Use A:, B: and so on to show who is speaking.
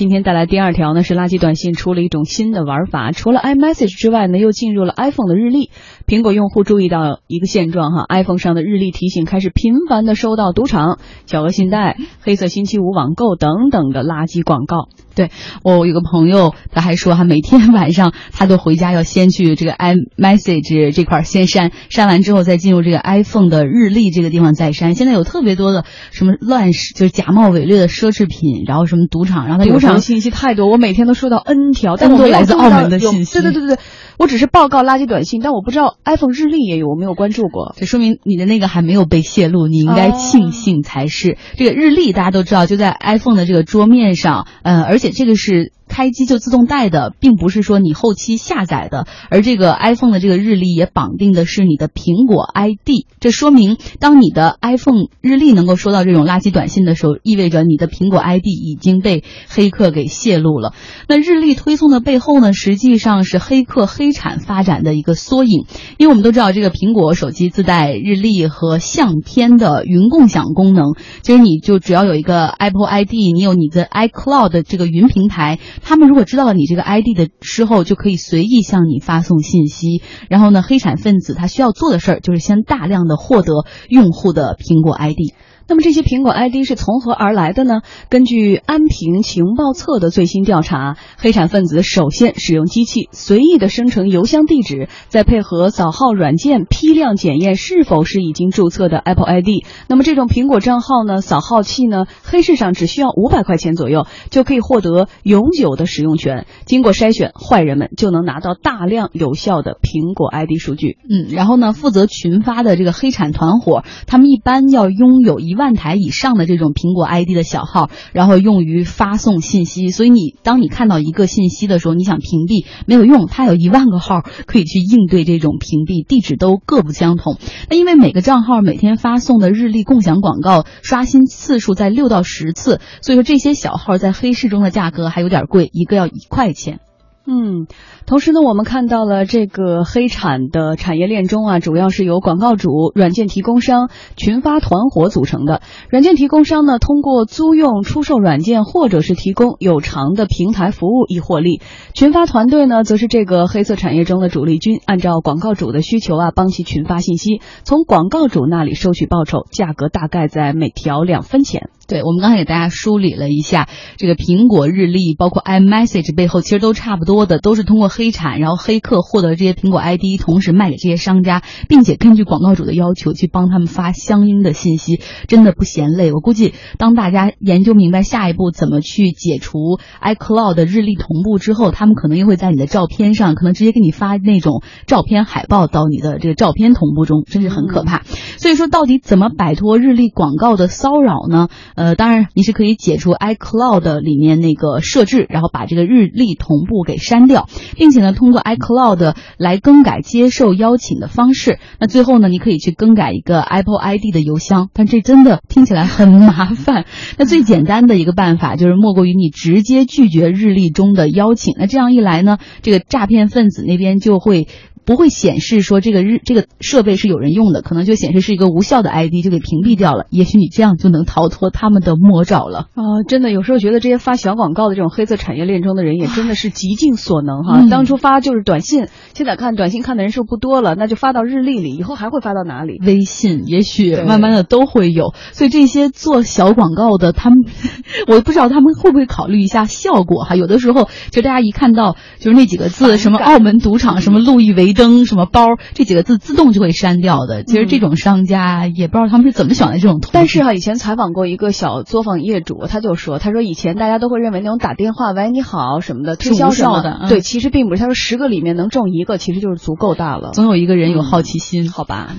A: 今天带来第二条呢，是垃圾短信出了一种新的玩法，除了 iMessage 之外呢，又进入了 iPhone 的日历。苹果用户注意到一个现状哈，iPhone 上的日历提醒开始频繁的收到赌场、小额信贷、黑色星期五网购等等的垃圾广告。
B: 对我有个朋友，他还说哈，每天晚上他都回家要先去这个 iMessage 这块先删，删完之后再进入这个 iPhone 的日历这个地方再删。现在有特别多的什么乱就是假冒伪劣的奢侈品，然后什么赌场，然后他
A: 赌场信息太多，我每天都收到 N 条，
B: 但都来自澳门的信息。
A: 对对对对对，我只是报告垃圾短信，但我不知道 iPhone 日历也有，我没有关注过。
B: 这说明你的那个还没有被泄露，你应该庆幸才是。这个日历大家都知道，就在 iPhone 的这个桌面上，呃，而且这个是。开机就自动带的，并不是说你后期下载的，而这个 iPhone 的这个日历也绑定的是你的苹果 ID，这说明当你的 iPhone 日历能够收到这种垃圾短信的时候，意味着你的苹果 ID 已经被黑客给泄露了。那日历推送的背后呢，实际上是黑客黑产发展的一个缩影，因为我们都知道这个苹果手机自带日历和相片的云共享功能，其实你就只要有一个 Apple ID，你有你的 iCloud 这个云平台。他们如果知道了你这个 ID 的时候，就可以随意向你发送信息。然后呢，黑产分子他需要做的事儿就是先大量的获得用户的苹果 ID。
A: 那么这些苹果 ID 是从何而来的呢？根据安平情报册的最新调查，黑产分子首先使用机器随意的生成邮箱地址，再配合扫号软件批量检验是否是已经注册的 Apple ID。那么这种苹果账号呢，扫号器呢，黑市上只需要五百块钱左右就可以获得永久的使用权。经过筛选，坏人们就能拿到大量有效的苹果 ID 数据。
B: 嗯，然后呢，负责群发的这个黑产团伙，他们一般要拥有一。万台以上的这种苹果 ID 的小号，然后用于发送信息。所以你当你看到一个信息的时候，你想屏蔽没有用，它有一万个号可以去应对这种屏蔽，地址都各不相同。那因为每个账号每天发送的日历共享广告刷新次数在六到十次，所以说这些小号在黑市中的价格还有点贵，一个要一块钱。
A: 嗯，同时呢，我们看到了这个黑产的产业链中啊，主要是由广告主、软件提供商、群发团伙组成的。软件提供商呢，通过租用、出售软件或者是提供有偿的平台服务以获利；群发团队呢，则是这个黑色产业中的主力军，按照广告主的需求啊，帮其群发信息，从广告主那里收取报酬，价格大概在每条两分钱。
B: 对，我们刚才给大家梳理了一下，这个苹果日历，包括 iMessage 背后，其实都差不多的，都是通过黑产，然后黑客获得这些苹果 ID，同时卖给这些商家，并且根据广告主的要求去帮他们发相应的信息，真的不嫌累。我估计，当大家研究明白下一步怎么去解除 iCloud 的日历同步之后，他们可能又会在你的照片上，可能直接给你发那种照片海报到你的这个照片同步中，真是很可怕。所以说，到底怎么摆脱日历广告的骚扰呢？呃，当然你是可以解除 iCloud 里面那个设置，然后把这个日历同步给删掉，并且呢，通过 iCloud 来更改接受邀请的方式。那最后呢，你可以去更改一个 Apple ID 的邮箱，但这真的听起来很麻烦。那最简单的一个办法就是莫过于你直接拒绝日历中的邀请。那这样一来呢，这个诈骗分子那边就会。不会显示说这个日这个设备是有人用的，可能就显示是一个无效的 ID，就给屏蔽掉了。也许你这样就能逃脱他们的魔爪了
A: 啊！真的，有时候觉得这些发小广告的这种黑色产业链中的人也真的是极尽所能哈。当初发就是短信，现在看短信看的人数不多了，那就发到日历里，以后还会发到哪里？
B: 微信，也许慢慢的都会有。所以这些做小广告的，他们 我不知道他们会不会考虑一下效果哈。有的时候就大家一看到就是那几个字，什么澳门赌场，什么路易维。登什么包这几个字自动就会删掉的。其实这种商家也不知道他们是怎么想的这种图。
A: 但是哈，以前采访过一个小作坊业主，他就说，他说以前大家都会认为那种打电话喂你好什么的推销什么
B: 的，
A: 对，其实并不是。他说十个里面能中一个，其实就是足够大了。
B: 总有一个人有好奇心，
A: 好吧。